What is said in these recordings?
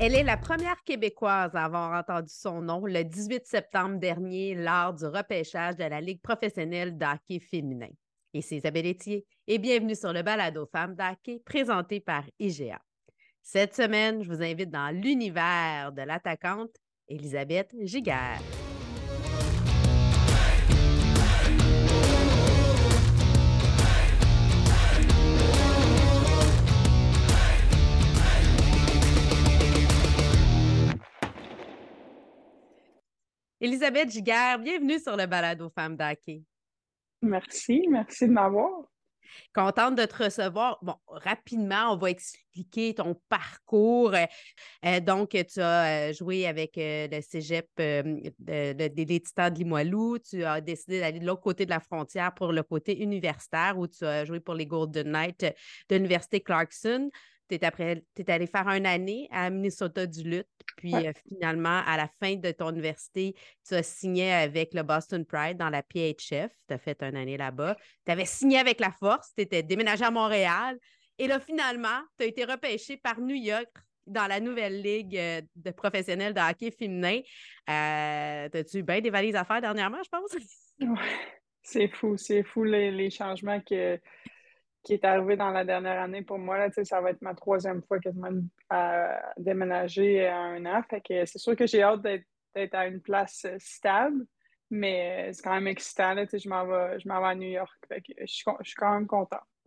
Elle est la première Québécoise à avoir entendu son nom le 18 septembre dernier lors du repêchage de la Ligue professionnelle d'hockey féminin. Et c'est Isabelle Etier. Et bienvenue sur le balado Femmes d'hockey présenté par IGA. Cette semaine, je vous invite dans l'univers de l'attaquante Elisabeth Giguère. Elisabeth Giguère, bienvenue sur le balado Femmes d'hockey. Merci, merci de m'avoir. Contente de te recevoir. Bon, rapidement, on va expliquer ton parcours. Euh, donc, tu as euh, joué avec euh, le cégep des Titans de Limoilou. Tu as décidé d'aller de l'autre côté de la frontière pour le côté universitaire où tu as joué pour les Golden Knights de l'Université Clarkson tu es, allé faire une année à Minnesota du Lutte, puis euh, finalement, à la fin de ton université, tu as signé avec le Boston Pride dans la PHF. Tu as fait une année là-bas. Tu avais signé avec la Force, tu étais déménagé à Montréal. Et là, finalement, tu as été repêché par New York dans la nouvelle ligue de professionnels de hockey féminin. Euh, As-tu eu bien des valises à faire dernièrement, je pense? c'est fou, c'est fou les, les changements que qui est arrivé dans la dernière année pour moi. Là, ça va être ma troisième fois quasiment à déménager à un an. Fait que c'est sûr que j'ai hâte d'être à une place stable, mais c'est quand même excitant. Là, je m'en vais, je vais à New York. Fait que je, suis, quand même content.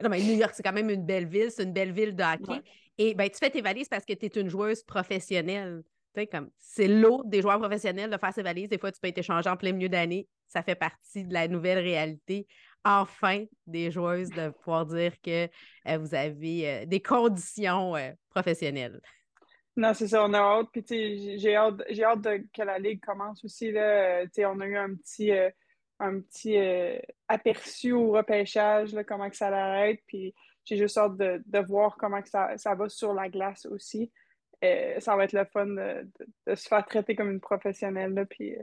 non, mais New York, c'est quand même une belle ville. C'est une belle ville de hockey. Et ben, tu fais tes valises parce que tu es une joueuse professionnelle. Comme, c'est l'autre des joueurs professionnels de faire ses valises. Des fois, tu peux être échangé en plein milieu d'année. Ça fait partie de la nouvelle réalité enfin des joueuses de pouvoir dire que euh, vous avez euh, des conditions euh, professionnelles. Non, c'est ça, on a hâte. Puis, j'ai hâte, j'ai hâte que la Ligue commence aussi. Là. on a eu un petit, un petit aperçu au repêchage, là, comment que ça l'arrête. Puis, j'ai juste hâte de, voir comment que ça, ça, va sur la glace aussi. ça va être le fun de, se faire traiter comme une professionnelle. Là, puis,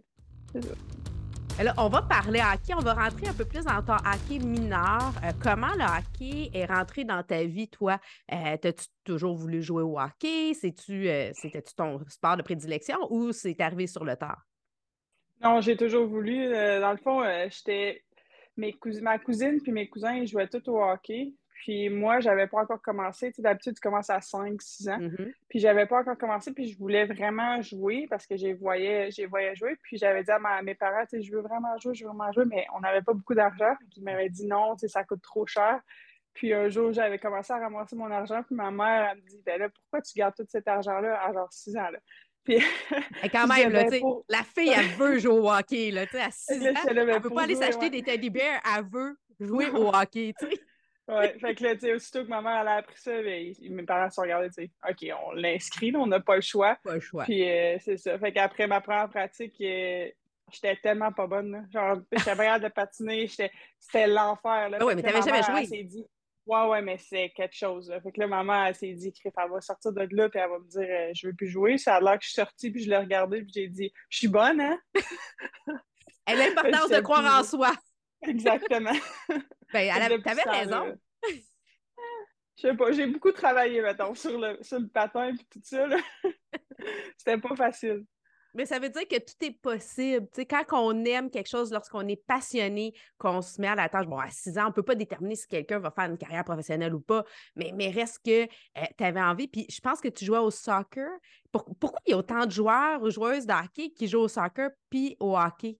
alors, on va parler hockey, on va rentrer un peu plus dans ton hockey mineur. Euh, comment le hockey est rentré dans ta vie, toi? Euh, T'as-tu toujours voulu jouer au hockey? Euh, c'était-tu ton sport de prédilection ou c'est arrivé sur le tard? Non, j'ai toujours voulu. Euh, dans le fond, j'étais. ma cousine puis mes cousins, ils jouaient tous au hockey. Puis moi, j'avais pas encore commencé. Tu d'habitude, tu commences à 5-6 ans. Mm-hmm. Puis j'avais pas encore commencé, puis je voulais vraiment jouer parce que j'ai voyé, j'ai voyé jouer. Puis j'avais dit à, mes parents, tu sais, je veux vraiment jouer, je veux vraiment jouer, mais on n'avait pas beaucoup d'argent. Ils m'avaient dit non, tu sais, ça coûte trop cher. Puis un jour, j'avais commencé à ramasser mon argent, puis ma mère, elle me dit, ben là, pourquoi tu gardes tout cet argent-là à genre 6 ans, là? Puis, Et quand même, là, la fille, elle veut jouer au hockey. Là, à 6 ans, elle ne peut pas aller s'acheter des teddy bears, elle veut jouer au hockey. Ouais, fait que là, tu sais, aussitôt que ma mère elle a appris ça, ben, mes parents se sont regardés, tu sais, OK, on l'inscrit, on n'a pas le choix. Pas le choix. Puis euh, c'est ça. Fait qu'après ma première pratique, euh, j'étais tellement pas bonne. Là. Genre, j'étais pas de patiner, c'était l'enfer. Là. Ah ouais, mais t'avais jamais joué. dit, ouais, ouais, mais c'est quelque chose. Là. Fait que là, maman, elle s'est dit, elle va sortir de là, puis elle va me dire, euh, je veux plus jouer. Ça a l'air que je suis sortie, puis je l'ai regardé, puis j'ai dit, je suis bonne, hein? Elle a l'importance de croire en soi. Exactement. ben, t'avais raison. Je sais pas, j'ai beaucoup travaillé, mettons, sur le, sur le patin et tout ça. C'était pas facile. Mais ça veut dire que tout est possible. sais, quand on aime quelque chose, lorsqu'on est passionné, qu'on se met à la tâche, bon, à 6 ans, on ne peut pas déterminer si quelqu'un va faire une carrière professionnelle ou pas, mais, mais reste que euh, tu avais envie. Puis je pense que tu jouais au soccer. pourquoi il y a autant de joueurs ou joueuses de hockey qui jouent au soccer puis au hockey?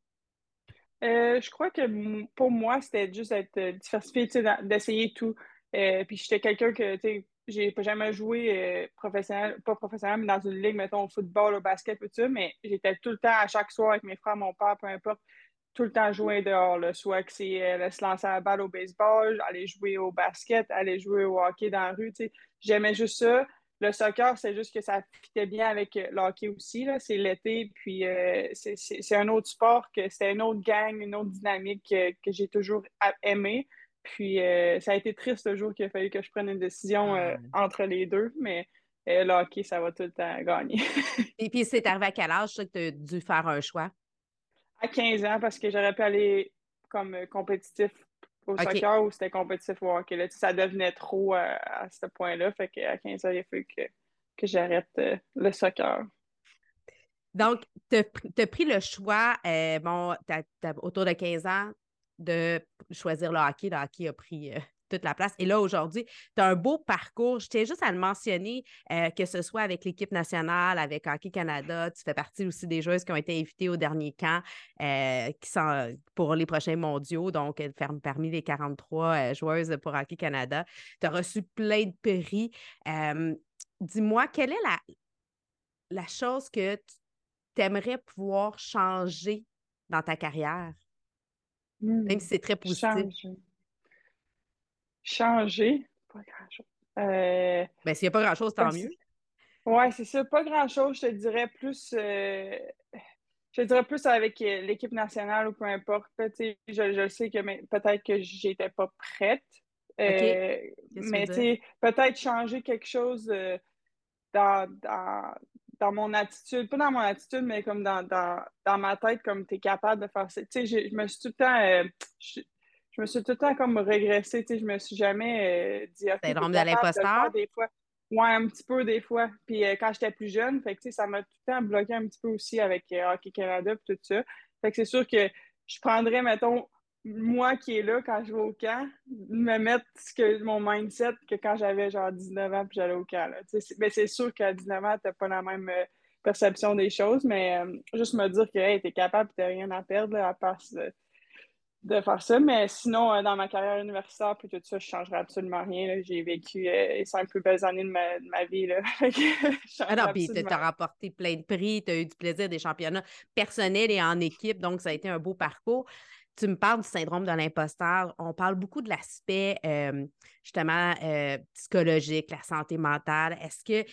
Euh, je crois que pour moi, c'était juste d'être euh, diversifié, d'essayer tout. Euh, puis j'étais quelqu'un que, tu sais, j'ai jamais joué professionnel, pas professionnel, mais dans une ligue, mettons, au football, au basket, tout ça, mais j'étais tout le temps, à chaque soir, avec mes frères, mon père, peu importe, tout le temps jouer dehors. Là. Soit que c'est se lancer à la balle au baseball, aller jouer au basket, aller jouer au hockey dans la rue, tu sais. J'aimais juste ça. Le soccer, c'est juste que ça fitait bien avec euh, le hockey aussi. C'est l'été, puis euh, c'est un autre sport, que c'était une autre gang, une autre dynamique que, j'ai toujours aimé. Puis euh, ça a été triste le jour qu'il a fallu que je prenne une décision entre les deux, mais le hockey, ça va tout le temps gagner. Et puis c'est arrivé à quel âge que tu as dû faire un choix? À 15 ans, parce que j'aurais pu aller comme compétitif au soccer ou c'était compétitif au hockey. Là, ça devenait trop euh, à ce point-là. Fait qu'à 15 ans, il a fallu que, que j'arrête le soccer. Donc, tu as, pris le choix, bon, autour de 15 ans, de choisir le hockey. Le hockey a pris toute la place. Et là, aujourd'hui, tu as un beau parcours. Je tiens juste à le mentionner, euh, que ce soit avec l'équipe nationale, avec Hockey Canada, tu fais partie aussi des joueuses qui ont été invitées au dernier camp euh, qui sont pour les prochains mondiaux, donc parmi les 43 euh, joueuses pour Hockey Canada. Tu as reçu plein de prix. Dis-moi, quelle est la, la chose que tu aimerais pouvoir changer dans ta carrière? Même si c'est très positif. Changer, pas grand-chose. Euh, ben, s'il n'y a pas grand-chose, tant mieux. Oui, c'est ça. Pas grand-chose, je te dirais plus. Euh, je te dirais plus avec euh, l'équipe nationale ou peu importe. Je, je sais que peut-être que j'étais pas prête. mais peut-être changer quelque chose dans, dans, dans, mon attitude, pas dans mon attitude, mais comme dans, dans, dans ma tête, comme tu es capable de faire ça. Je, je me suis tout le temps je me suis tout le temps comme régressée, tu sais, je me suis jamais euh, dit, OK, Syndrome de l'imposteur? Des fois. Ouais, un petit peu des fois. Puis euh, quand j'étais plus jeune, fait que, ça m'a tout le temps bloqué un petit peu aussi avec euh, Hockey Canada et tout ça. Fait que c'est sûr que je prendrais, mettons, moi qui est là quand je vais au camp, me mettre ce que, mon mindset que quand j'avais genre 19 ans puis j'allais au camp. Là. Mais c'est sûr qu'à 19 ans, t'as pas la même perception des choses, mais juste me dire que hey, t'es capable, t'as rien à perdre à part de faire ça. Mais sinon, euh, dans ma carrière universitaire, puis tout ça, je ne changerais absolument rien. J'ai vécu euh, les cinq plus belles années de ma, vie. Là. ah non, puis tu as remporté plein de prix, tu as eu du plaisir des championnats personnels et en équipe, donc ça a été un beau parcours. Tu me parles du syndrome de l'imposteur. On parle beaucoup de l'aspect euh, justement psychologique, la santé mentale. Est-ce que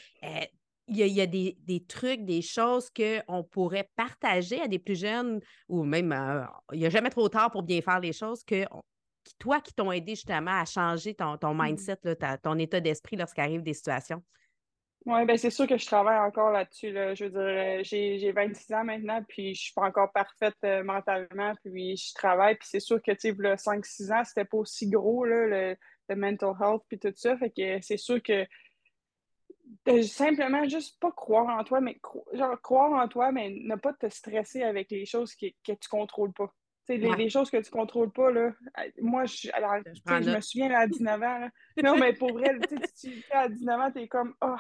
il y a, des, trucs, des choses qu'on pourrait partager à des plus jeunes ou même, euh, il n'y a jamais trop tard pour bien faire les choses que toi qui t'ont aidé justement à changer ton, ton mmh mindset, ton état d'esprit lorsqu'arrivent des situations? Oui, bien c'est sûr que je travaille encore là-dessus. Je veux dire, euh, j'ai 26 ans maintenant, puis je suis pas encore parfaite euh, mentalement, puis je travaille, puis c'est sûr que, tu sais, 5-6 ans, c'était pas aussi gros, le, le mental health, puis tout ça. Fait que c'est sûr que simplement juste pas croire en toi, mais genre croire en toi, mais ne pas te stresser avec les choses que, que tu contrôles pas. Les, les, choses que tu contrôles pas, là, moi, je, je, me souviens à 19 ans. non, mais pour vrai, tu, à 19 ans, tu es comme, oh,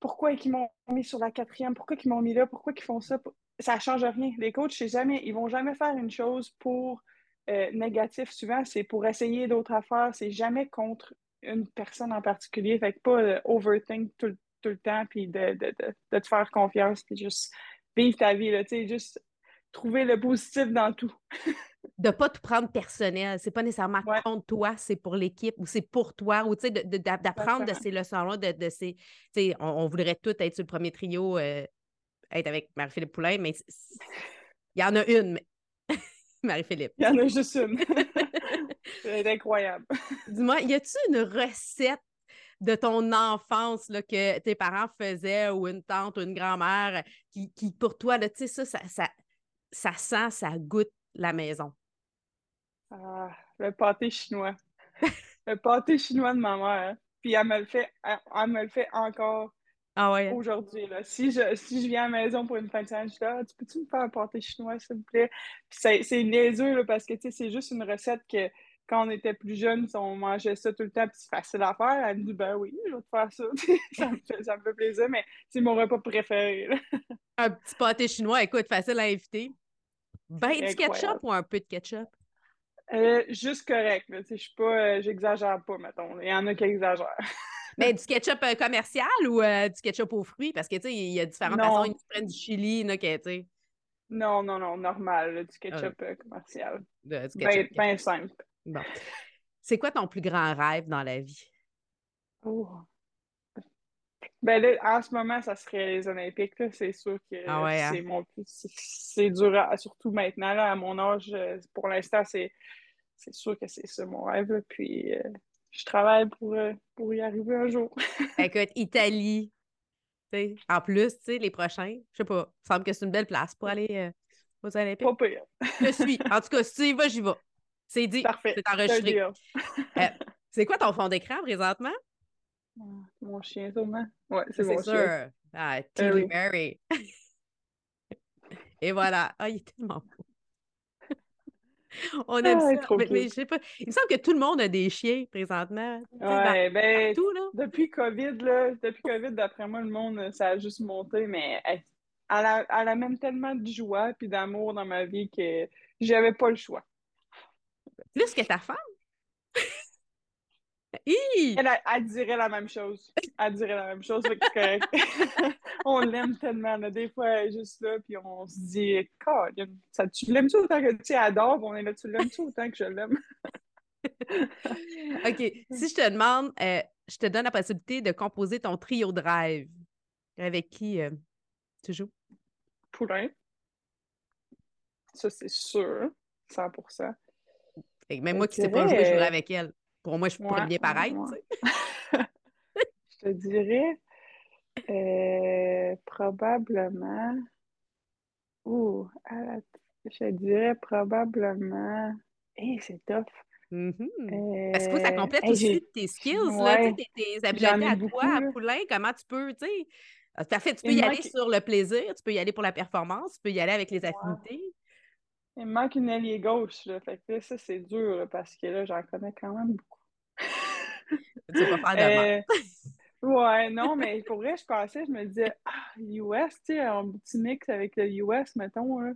pourquoi ils m'ont mis sur la quatrième? Pourquoi ils m'ont mis là? Pourquoi ils font ça? Ça change rien. Les coachs, c'est jamais, ils vont jamais faire une chose pour euh, négatif. Souvent, c'est pour essayer d'autres affaires. C'est jamais contre une personne en particulier. Fait que pas euh, overthink tout, le temps, puis de, te faire confiance, puis juste vivre ta vie, tu sais, juste trouver le positif dans tout. de pas tout prendre personnel. C'est pas nécessairement contre toi, c'est pour l'équipe ou c'est pour toi. Ou d'apprendre de, ces leçons-là, de, ces. On, on, voudrait tous être sur le premier trio, euh, être avec Marie-Philippe Poulain, mais il y en a une. Marie-Philippe. Il y en a juste une. C'est incroyable. Dis-moi, y a-tu une recette de ton enfance là, que tes parents faisaient ou une tante ou une grand-mère qui, qui, pour toi, tu sais, ça, ça, ça, sent, ça goûte la maison? Ah, le pâté chinois. le pâté chinois de ma mère. Puis elle me le fait, elle me le fait encore ah ouais. Aujourd'hui, là. Si je, si je viens à la maison pour une fin de semaine, je dis ah, tu peux-tu me faire un pâté chinois, s'il vous plaît? Puis c'est niaiseux, là, parce que, c'est juste une recette que, quand on était plus jeune, on mangeait ça tout le temps, puis c'est facile à faire. Elle me dit, ben oui, je vais te faire ça. ça, me fait, ça me fait plaisir, mais c'est mon repas préféré. un petit pâté chinois, écoute, facile à inviter. Ben du ketchup ou un peu de ketchup? Euh, juste correct. Je suis pas, euh, j'exagère pas, mettons. Il y en a qui exagèrent. Mais du ketchup euh, commercial ou euh, du ketchup aux fruits? Parce que, tu sais, il y a différentes façons. Ils prennent du chili, là, que, tu Non, non, non, normal, du ketchup euh, commercial. du ketchup, bien, simple. Bon. C'est quoi ton plus grand rêve dans la vie? Oh. Ben là, en ce moment, ça serait les Olympiques. C'est sûr que ah hein? c'est mon plus. C'est dur, surtout maintenant, là, à mon âge. Pour l'instant, c'est sûr que c'est ça mon rêve. Puis je travaille pour, euh, pour y arriver un jour. Écoute, Italie, en plus, les prochains, je sais pas, il semble que c'est une belle place pour aller euh, aux Olympiques. Pas pire. je suis. En tout cas, si tu y vas, j'y vais. C'est dit. Parfait. C'est enregistré. Euh, c'est quoi ton fond d'écran présentement? Mon chien, sûrement. Ouais, c'est mon sûr. chien. Ah, Tilly oui. Mary. Et voilà. Ah, il est tellement beau. On aime Ah, ça. trop Mais, mais je sais pas. Il me semble que tout le monde a des chiens présentement. Tu sais, dans- Ouais, ben, partout, là. depuis COVID, là, depuis COVID, d'après moi, le monde, ça a juste monté, mais elle, elle, a- elle amène tellement de joie puis d'amour dans ma vie que j'avais pas le choix. Plus que ta femme? Elle, elle, elle dirait la même chose. Elle dirait la même chose, fait que c'est correct. on l'aime tellement, là. Des fois, elle est juste là, puis on se dit, ça, tu l'aimes-tu autant que tu adores? On est là, tu l'aimes-tu autant que je l'aime? OK. Si je te demande, euh, je te donne la possibilité de composer ton trio de rêve. Avec qui euh, tu joues? Poulain. Ça, c'est sûr. 100%. Fait que même moi qui ne sais pas jouer, je jouerais avec elle. Pour moi, je pourrais Ouais, bien paraître. ouais. Je te dirais euh, probablement. Ouh, la- je te dirais probablement. Hé, c'est tough. Mhm. Parce que ça Euh, complète hey, aussi tes skills, là, tes, tes habiletés à beaucoup, toi, à. Poulain, comment tu peux, tu sais. Ah, fait, tu peux Il y aller sur le plaisir, tu peux y aller pour la performance, tu peux y aller avec les affinités. Il me manque une alliée gauche, là. Fait que là, ça, c'est dur, là, parce que là, j'en connais quand même beaucoup. Tu vas pas faire de. Euh, ouais, non, mais pour vrai, je pensais, je me disais, ah, US, tu sais, un petit mix avec le US, mettons, là.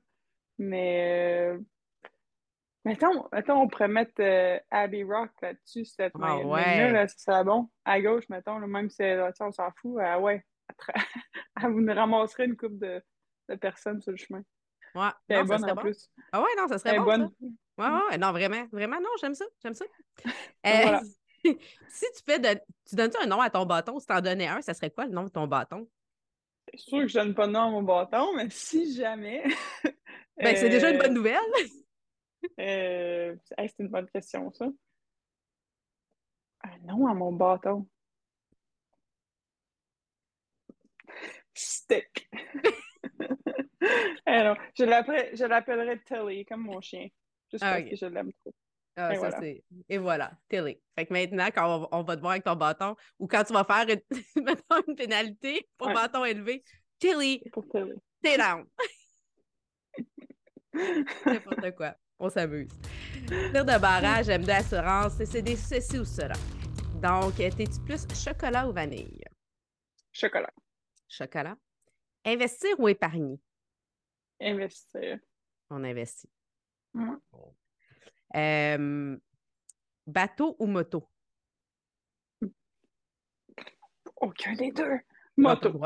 Mais, euh, mettons, mettons, on pourrait mettre euh, Abbey Rock là-dessus, cette Ah main- ouais. là, ça serait bon. À gauche, mettons, là, même si sais, on s'en fout, ah ouais, elle vous ramasserait une couple de, de personnes sur le chemin. Ouais. Elle est bonne en bon. plus. Ah ouais, non, ça Elle serait est bon, bonne. Ouais, ouais, ouais. non, vraiment, vraiment, non, j'aime ça, j'aime ça. Euh, Voilà. si tu fais de... tu donnes un nom à ton bâton, si tu en donnais un, ça serait quoi le nom de ton bâton? C'est sûr que je donne pas de nom à mon bâton, mais si jamais. Ben, c'est déjà une bonne euh, nouvelle. euh, hey, c'est une bonne question, ça. Un nom à mon bâton. Stick. Non, je l'appellerais Tilly, comme mon chien. Juste Ah, parce que je l'aime trop. Ah, Et ça, voilà. c'est. Et voilà, télé. Fait que maintenant, quand on, va- on va te voir avec ton bâton, ou quand tu vas faire une, une pénalité pour Ouais. bâton élevé, Tilly, Pour Tilly. t'es down. N'importe quoi. On s'amuse. Dire de barrage, j'aime d'assurance, c'est des ceci ou cela. Donc, t'es-tu plus chocolat ou vanille? Chocolat. Chocolat. Investir ou épargner? Investir. On investit. Euh, bateau ou moto? Aucun des deux. Moto.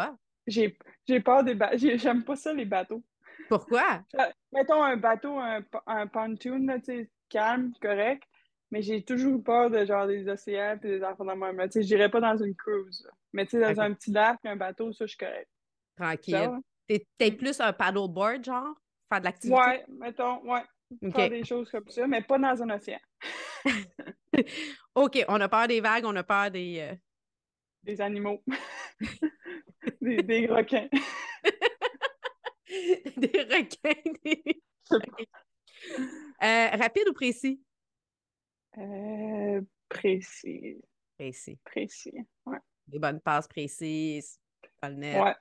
J'ai, peur des bateaux. J'aime pas ça, les bateaux. Pourquoi? Euh, Mettons un bateau, un, un pontoon, là, calme, correct, mais j'ai toujours peur de genre des océans et des de même. là. Tu sais, j'irais pas dans une cruise. là. Mais tu sais, dans un petit lac, un bateau, ça, je suis correct. Tranquille. T'es t'es Mm. plus un paddleboard, genre? Faire de l'activité? Ouais, mettons, ouais. Faire des choses comme ça, mais pas dans un océan. OK, on a peur des vagues, on a peur des. euh, Des animaux. des, des requins. des requins. des-. Euh, rapide ou précis? Euh, précis. Précis. Précis. Ouais. Des bonnes passes précises. Pas le net. Ouais.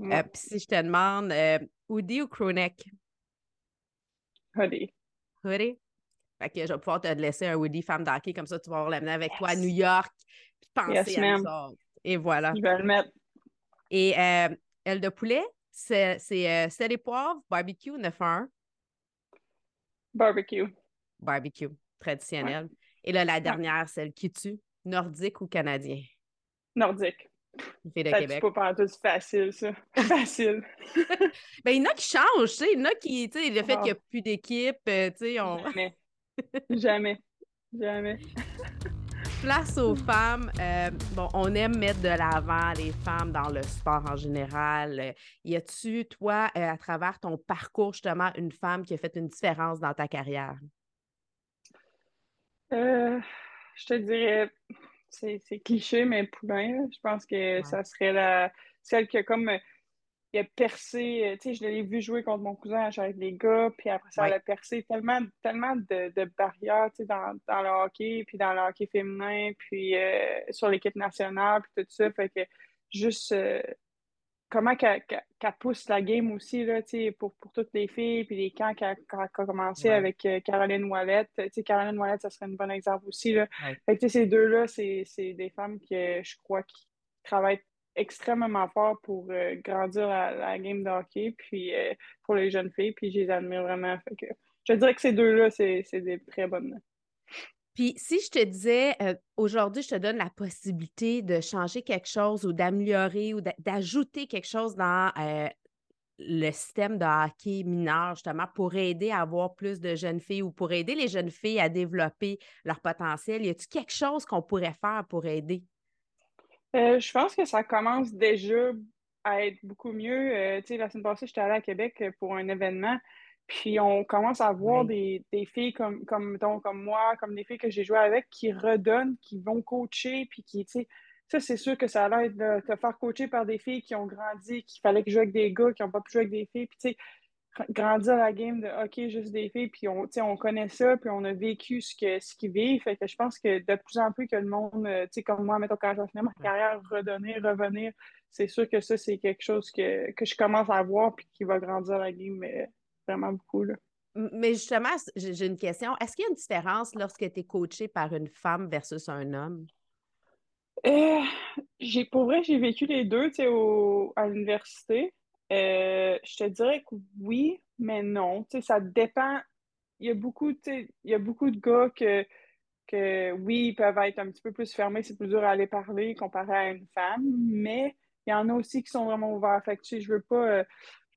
Euh, ouais. Puis si je te demande, euh, hoodie ou crewneck? Hoodie. Hoodie? Fait que je vais pouvoir te laisser un hoodie femme d'hockey, comme ça tu vas pouvoir l'amener avec toi à. New York, puis penser Yes, à nous. Et voilà. Je vais le mettre. Et euh, aile de poulet, c'est c'est, euh, sel et poivre, barbecue 9-1, Barbecue. barbecue traditionnel. Et là, la dernière, celle qui tue, nordique ou canadien? Nordique. Une fille de Ça, Québec. C'est pas partout facile, ça. Facile. Ben, il y en a qui changent, tu sais. Il y en a qui, tu sais, le fait qu'il n'y a plus d'équipe, euh, tu sais, on Jamais. Jamais. Jamais. place aux femmes. euh, bon, on aime mettre de l'avant les femmes dans le sport en général. Y a-tu, toi, euh, à travers ton parcours, justement, une femme qui a fait une différence dans ta carrière? Euh, je te dirais, c'est c'est cliché, mais Poulain, là, je pense que Ouais. ça serait la, celle qui a comme, euh, il a percé, euh, tu sais, je l'ai vu jouer contre mon cousin avec les gars, puis après ça, il a percé tellement, tellement de, de barrières, tu sais, dans, dans, le hockey, puis dans le hockey féminin, puis euh, sur l'équipe nationale, puis tout ça, fait que juste euh, comment qu'elle pousse la game aussi, là, pour, pour toutes les filles, puis les camps qu'elle a commencé avec Caroline Wallet, tu sais, Caroline Wallet, ça serait un bon exemple aussi, là. Fait que, ces deux-là, c'est des femmes que je crois qui travaillent extrêmement fort pour euh, grandir la, game de hockey, puis euh, pour les jeunes filles, puis je les admire vraiment. Fait que, je dirais que ces deux-là, c'est des très bonnes. Puis si je te disais, euh, aujourd'hui, je te donne la possibilité de changer quelque chose ou d'améliorer ou d'ajouter quelque chose dans le système de hockey mineur, justement, pour aider à avoir plus de jeunes filles ou pour aider les jeunes filles à développer leur potentiel, y a-t-il quelque chose qu'on pourrait faire pour aider? Euh, je pense que ça commence déjà à être beaucoup mieux. Euh, tu sais, la semaine passée, j'étais allée à Québec euh, pour un événement, puis on commence à voir des, filles comme, comme, comme moi, comme des filles que j'ai joué avec, qui redonnent, qui vont coacher, puis qui, tu sais, ça, c'est sûr que ça a l'air de te faire coacher par des filles qui ont grandi, qu'il fallait que je joue avec des gars qui n'ont pas pu jouer avec des filles. Puis, tu sais, grandir la game de hockey juste des filles, puis on, on connaît ça, puis on a vécu ce qu'ils ce qu'ils vivent. Fait que je pense que de plus en plus que le monde, euh, tu sais, comme moi, mettons, quand j'ai fini ma carrière, redonner, revenir, c'est sûr que ça, c'est quelque chose que, que, je commence à voir, puis qui va grandir la game mais vraiment beaucoup. Là. Mais justement, j'ai une question. Est-ce qu'il y a une différence lorsque tu es coaché par une femme versus un homme? Euh, j'ai, pour vrai, j'ai vécu les deux, tu sais, à l'université. Euh, je te dirais que oui, mais non. Tu sais, ça dépend. Il y a beaucoup, tu sais, il y a beaucoup de gars que, que, oui, ils peuvent être un petit peu plus fermés, c'est plus dur à aller parler comparé à une femme, mais il y en a aussi qui sont vraiment ouverts. Fait que, tu sais, je veux pas, euh,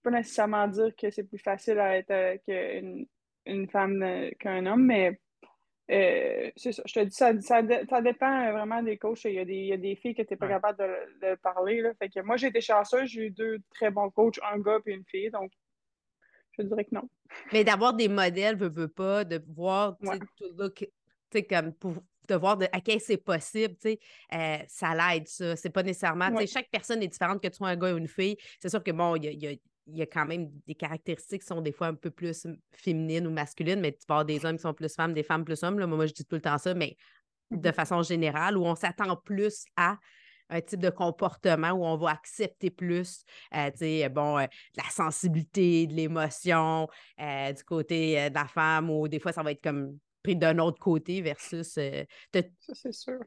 pas nécessairement dire que c'est plus facile à être euh, qu'une une femme qu'un homme, mais euh, c'est ça, je te dis, ça, ça, dépend vraiment des coachs. Il y a des, il y a des filles qui n'étaient pas capables de, parler. Là. Fait que moi, j'ai été chanceuse, j'ai eu deux très bons coachs, un gars et une fille. Donc, je dirais que non. Mais d'avoir des modèles, veut, veut pas, de voir, tu sais, comme pour de voir de, à quel c'est possible, tu sais, euh, ça l'aide, ça. C'est pas nécessairement, tu sais, chaque personne est différente, que tu sois un gars ou une fille. C'est sûr que, bon, il y a, il y a quand même des caractéristiques qui sont des fois un peu plus féminines ou masculines, mais tu vas avoir des hommes qui sont plus femmes, des femmes plus hommes. Là. Moi, je dis tout le temps ça, mais de mmh façon générale, où on s'attend plus à un type de comportement où on va accepter plus, euh, tu sais, bon, euh, la sensibilité, de l'émotion euh, du côté de la femme, ou des fois, ça va être comme pris d'un autre côté versus... ça, c'est sûr.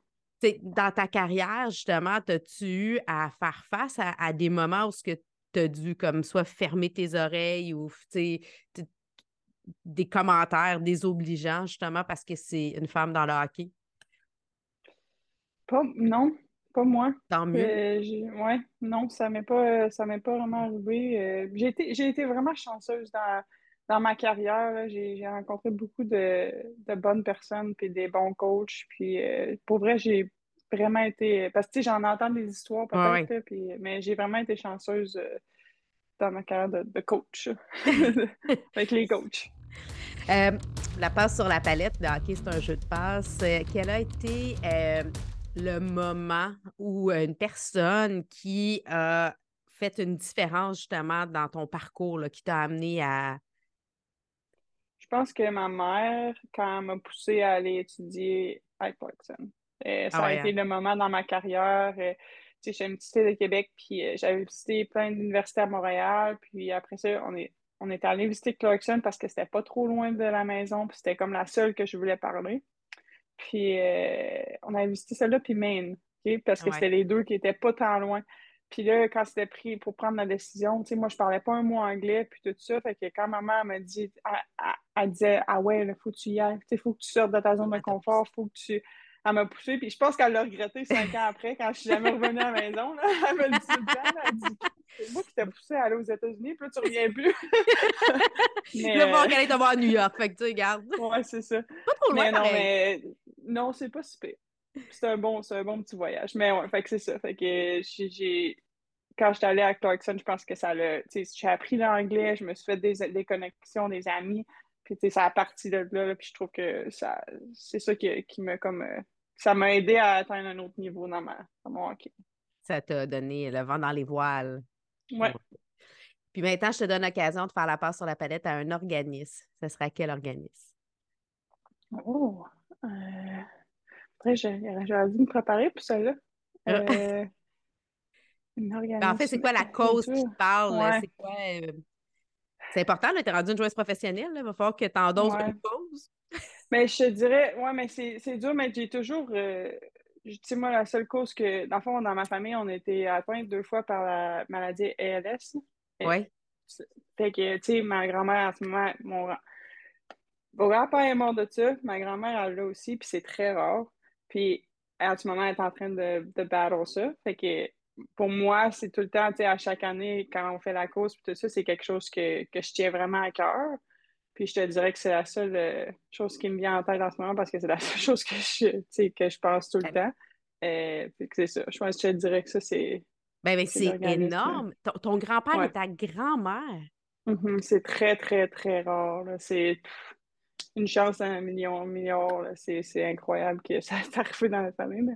Dans ta carrière, justement, as-tu eu à faire face à, à des moments où ce que tu as dû comme soit fermer tes oreilles ou des commentaires désobligeants justement parce que c'est une femme dans le hockey? Pas, non, pas moi. Tant mieux. Euh, ouais, non, ça m'est pas, ça m'est pas vraiment arrivé. Euh, j'ai, été, j'ai été vraiment chanceuse dans, dans ma carrière. J'ai, rencontré beaucoup de, bonnes personnes puis des bons coachs. Puis euh, pour vrai, j'ai vraiment été. Parce que j'en entends des histoires peut-être, mais j'ai vraiment été chanceuse euh, dans ma carrière de, coach. avec les coachs. Euh, la passe sur la palette, de hockey, c'est un jeu de passe. Euh, quel a été le moment où une personne qui a fait une différence justement dans ton parcours, qui t'a amené à. Je pense que ma mère, quand elle m'a poussé à aller étudier à Clarkson, euh, ça ah a été hein. le moment dans ma carrière. Euh, je suis une petite de Québec, puis euh, j'avais visité plein d'universités à Montréal. Puis après ça, on est, on est allé visiter Clarkson parce que c'était pas trop loin de la maison, puis c'était comme la seule que je voulais parler. Puis on a visité celle-là, puis Maine, parce que c'était les deux qui étaient pas tant loin. Puis là, quand c'était pris pour prendre ma décision, tu sais, moi, je parlais pas un mot anglais, puis tout ça. Fait que quand maman m'a dit, elle, disait, ah ouais, il faut que tu y ailles, il faut que tu sortes de ta zone de confort, il faut que tu elle m'a poussé, puis je pense qu'elle l'a regretté cinq ans après, quand je suis jamais revenue à la maison. Là. Elle m'a dit elle a dit C'est moi qui t'ai poussé à aller aux États-Unis, puis là, tu reviens plus. mais, là, bon, qu'elle est à New York, fait que tu regardes. Ouais, c'est ça. Pas trop loin, mais non, mais non, c'est pas super. C'est un, bon, un bon petit voyage. Mais ouais, fait que c'est ça. Fait que j'ai. Quand j'étais allée à Clarkson, je pense que ça l'a. J'ai appris l'anglais, je me suis fait des, des connexions, des amis. Puis, ça a parti de là, puis je trouve que ça, c'est ça qui, qui m'a comme euh, ça m'a aidé à atteindre un autre niveau dans, ma, mon hockey. Ça t'a donné le vent dans les voiles. Oui. Puis maintenant, je te donne l'occasion de faire la passe sur la palette à un organisme. Ce sera quel organisme? Oh! Euh... J'aurais dû me préparer pour ça, là. Euh... Ben, en fait, c'est quoi la cause qui te parle? C'est quoi... Euh, c'est important, tu es rendu une joueuse professionnelle. Il va falloir que tu endosses une cause. Mais je te dirais, ouais, mais c'est dur, mais j'ai toujours. Euh, tu sais, moi, la seule cause que, dans le fond, dans ma famille, on a été atteint deux fois par la maladie ALS. Oui. Fait que, tu sais, ma grand-mère, en ce moment, mon, mon grand-père est mort de ça, ma grand-mère, elle l'a aussi, puis c'est très rare. Puis, en ce moment, elle est en train de, de battre ça. Fait que, pour moi, c'est tout le temps, tu sais, à chaque année, quand on fait la course, puis tout ça, c'est quelque chose que, je tiens vraiment à cœur. Puis je te dirais que c'est la seule euh, chose qui me vient en tête en ce moment parce que c'est la seule chose que je, que je pense tout le temps. Euh, c'est ça. Je pense que je te dirais que ça, c'est. Ben, ben c'est énorme. Ton, grand-père est ta grand-mère. Mm-hmm. C'est très, très, très rare. C'est une chance à un million, un million. C'est incroyable que ça arrive dans la famille.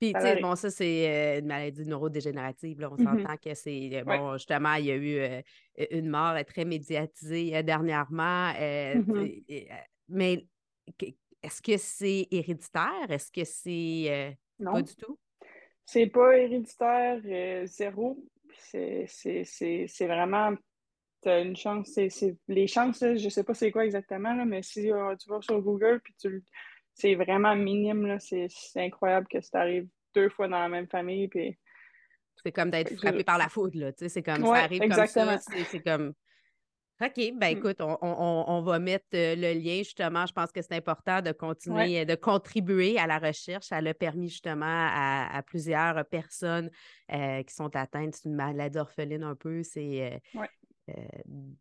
Puis, tu sais, bon, ça, c'est euh, une maladie neurodégénérative. Là. On mm-hmm. s'entend que c'est. Euh, bon, justement, il y a eu euh, une mort très médiatisée dernièrement. Mm-hmm. mais est-ce que c'est héréditaire? Est-ce que c'est. non. Pas du tout? C'est pas héréditaire, zéro. C'est vraiment. Tu as une chance. c'est les chances, je sais pas c'est quoi exactement, là, mais si tu vas sur Google, puis tu c'est vraiment minime. C'est incroyable que ça arrive deux fois dans la même famille. Puis... C'est comme d'être frappé par la foudre. C'est comme ça arrive comme ça. C'est comme. OK, ben mm. écoute, on, va mettre euh, le lien justement. Je pense que c'est important de continuer, de contribuer à la recherche. Ça a permis justement à, plusieurs personnes euh, qui sont atteintes d'une maladie orpheline un peu. C'est euh,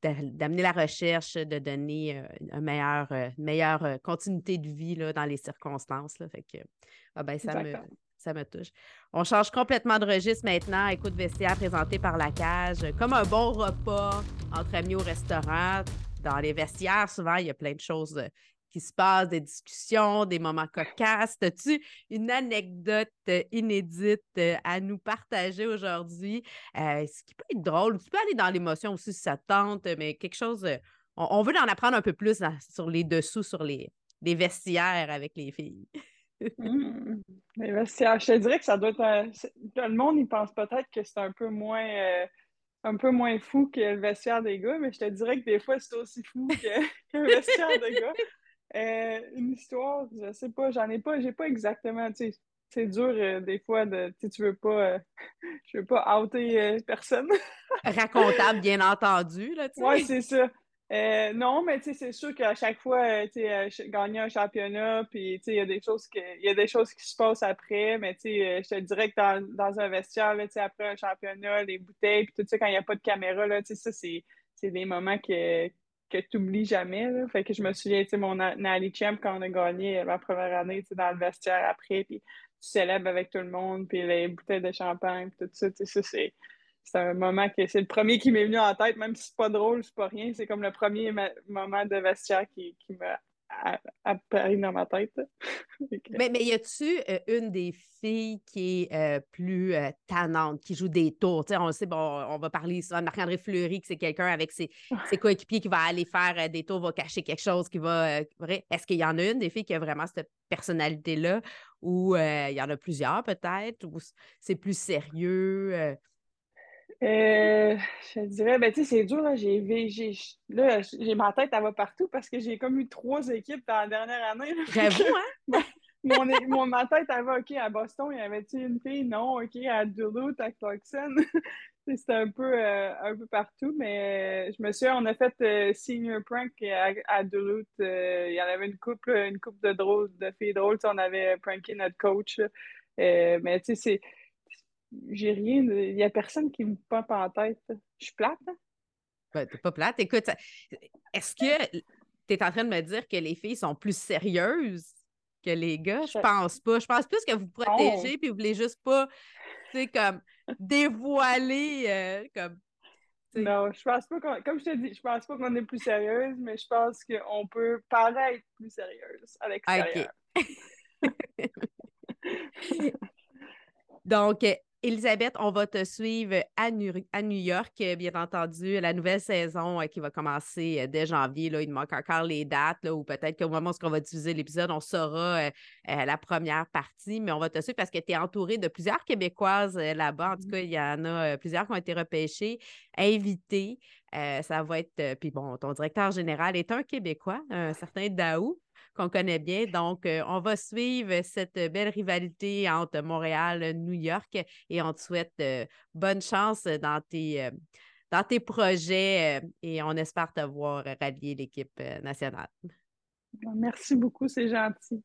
d'amener la recherche, de donner euh, une meilleure, euh, meilleure euh, continuité de vie là, dans les circonstances. Là. Fait que, ah ben, ça, me, ça me touche. On change complètement de registre maintenant. Écoute vestiaire présenté par la cage, comme un bon repas entre amis au restaurant. Dans les vestiaires, souvent, il y a plein de choses qui se passe, des discussions, des moments cocasses. As-tu une anecdote euh, inédite euh, à nous partager aujourd'hui? Euh, ce qui peut être drôle, tu peux aller dans l'émotion aussi si ça tente, mais quelque chose. on, veut en apprendre un peu plus sur les dessous, sur les, vestiaires avec les filles. Mmh. Les vestiaires, je te dirais que ça doit être. le monde, il pense peut-être que c'est un peu moins. un peu moins fou que le vestiaire des gars, mais je te dirais que des fois, c'est aussi fou que, que le vestiaire des gars. Euh, une histoire, je sais pas, j'en ai pas, j'ai pas exactement, tu sais, c'est dur euh, des fois de, tu tu veux pas, euh, je veux pas outer personne. Racontable, bien entendu, là, tu sais. Ouais, c'est ça. non, mais tu sais, c'est sûr qu'à chaque fois, tu sais, gagner un championnat, puis tu sais, il y a des choses que, il y a des choses qui se passent après, mais tu sais, je te dirais que dans, dans un vestiaire, tu sais, après un championnat, les bouteilles, puis tout ça, quand il n'y a pas de caméra, là, tu sais, ça, c'est des moments que, que tu n'oublies jamais. Là. Fait que je me souviens, tu sais, mon Nally Champ, quand on a gagné ma première année, dans le vestiaire après, puis tu célèbres avec tout le monde, puis les bouteilles de champagne, tout ça, tu c'est c'est un moment que c'est le premier qui m'est venu en tête, même si c'est pas drôle, c'est pas rien. C'est comme le premier moment de vestiaire qui, qui m'a apparu dans ma tête. mais, mais y a-tu euh, une des filles qui est euh, plus euh, tannante, qui joue des tours? on le sait, bon, on va parler souvent de Marc-André Fleury, que c'est quelqu'un avec ses, ses, coéquipiers qui va aller faire des tours, va cacher quelque chose, qui va. Est-ce qu'il y en a une des filles qui a vraiment cette personnalité-là, ou il y en a plusieurs peut-être, ou c'est plus sérieux? Euh, je dirais, ben, tu sais, c'est dur, là. J'ai, là, j'ai ma tête, elle va partout parce que j'ai comme eu trois équipes dans la dernière année. J'avoue, hein? mon, mon, ma tête, elle va, OK, à Boston, il y avait-tu une fille? Non, OK, à Duluth, à Clarkson. C'était un peu, euh, un peu partout, mais euh, je me souviens, on a fait Senior Prank à, à Duluth. il y en avait une couple, une couple de drôles, de filles drôles. On avait pranké notre coach. mais tu sais, c'est j'ai rien. Il n'y a personne qui me pop en tête. Je suis plate. Hein? Ben, t'es pas plate. Écoute, est-ce que tu es en train de me dire que les filles sont plus sérieuses que les gars? Je pense pas. Je pense plus que vous protégez puis vous voulez juste pas, tu sais, comme dévoiler euh, comme. Non, je pense pas qu'on, comme je te dis, je pense pas qu'on est plus sérieuse, mais je pense qu'on peut paraître plus sérieuse à l'extérieur. Donc, Elisabeth, on va te suivre à New, York, bien entendu, la nouvelle saison qui va commencer dès janvier. Là, il manque encore les dates, ou peut-être qu'au moment où on va diffuser l'épisode, on saura la première partie, mais on va te suivre parce que tu es entouré de plusieurs Québécoises là-bas. En tout mmh cas, il y en a plusieurs qui ont été repêchées, invitées. ça va être. puis bon, ton directeur général est un Québécois, un certain Daou qu'on connaît bien. Donc, euh, on va suivre cette belle rivalité entre Montréal et New York et on te souhaite euh, bonne chance dans tes, euh, dans tes projets et on espère te voir rallier l'équipe nationale. Merci beaucoup, c'est gentil.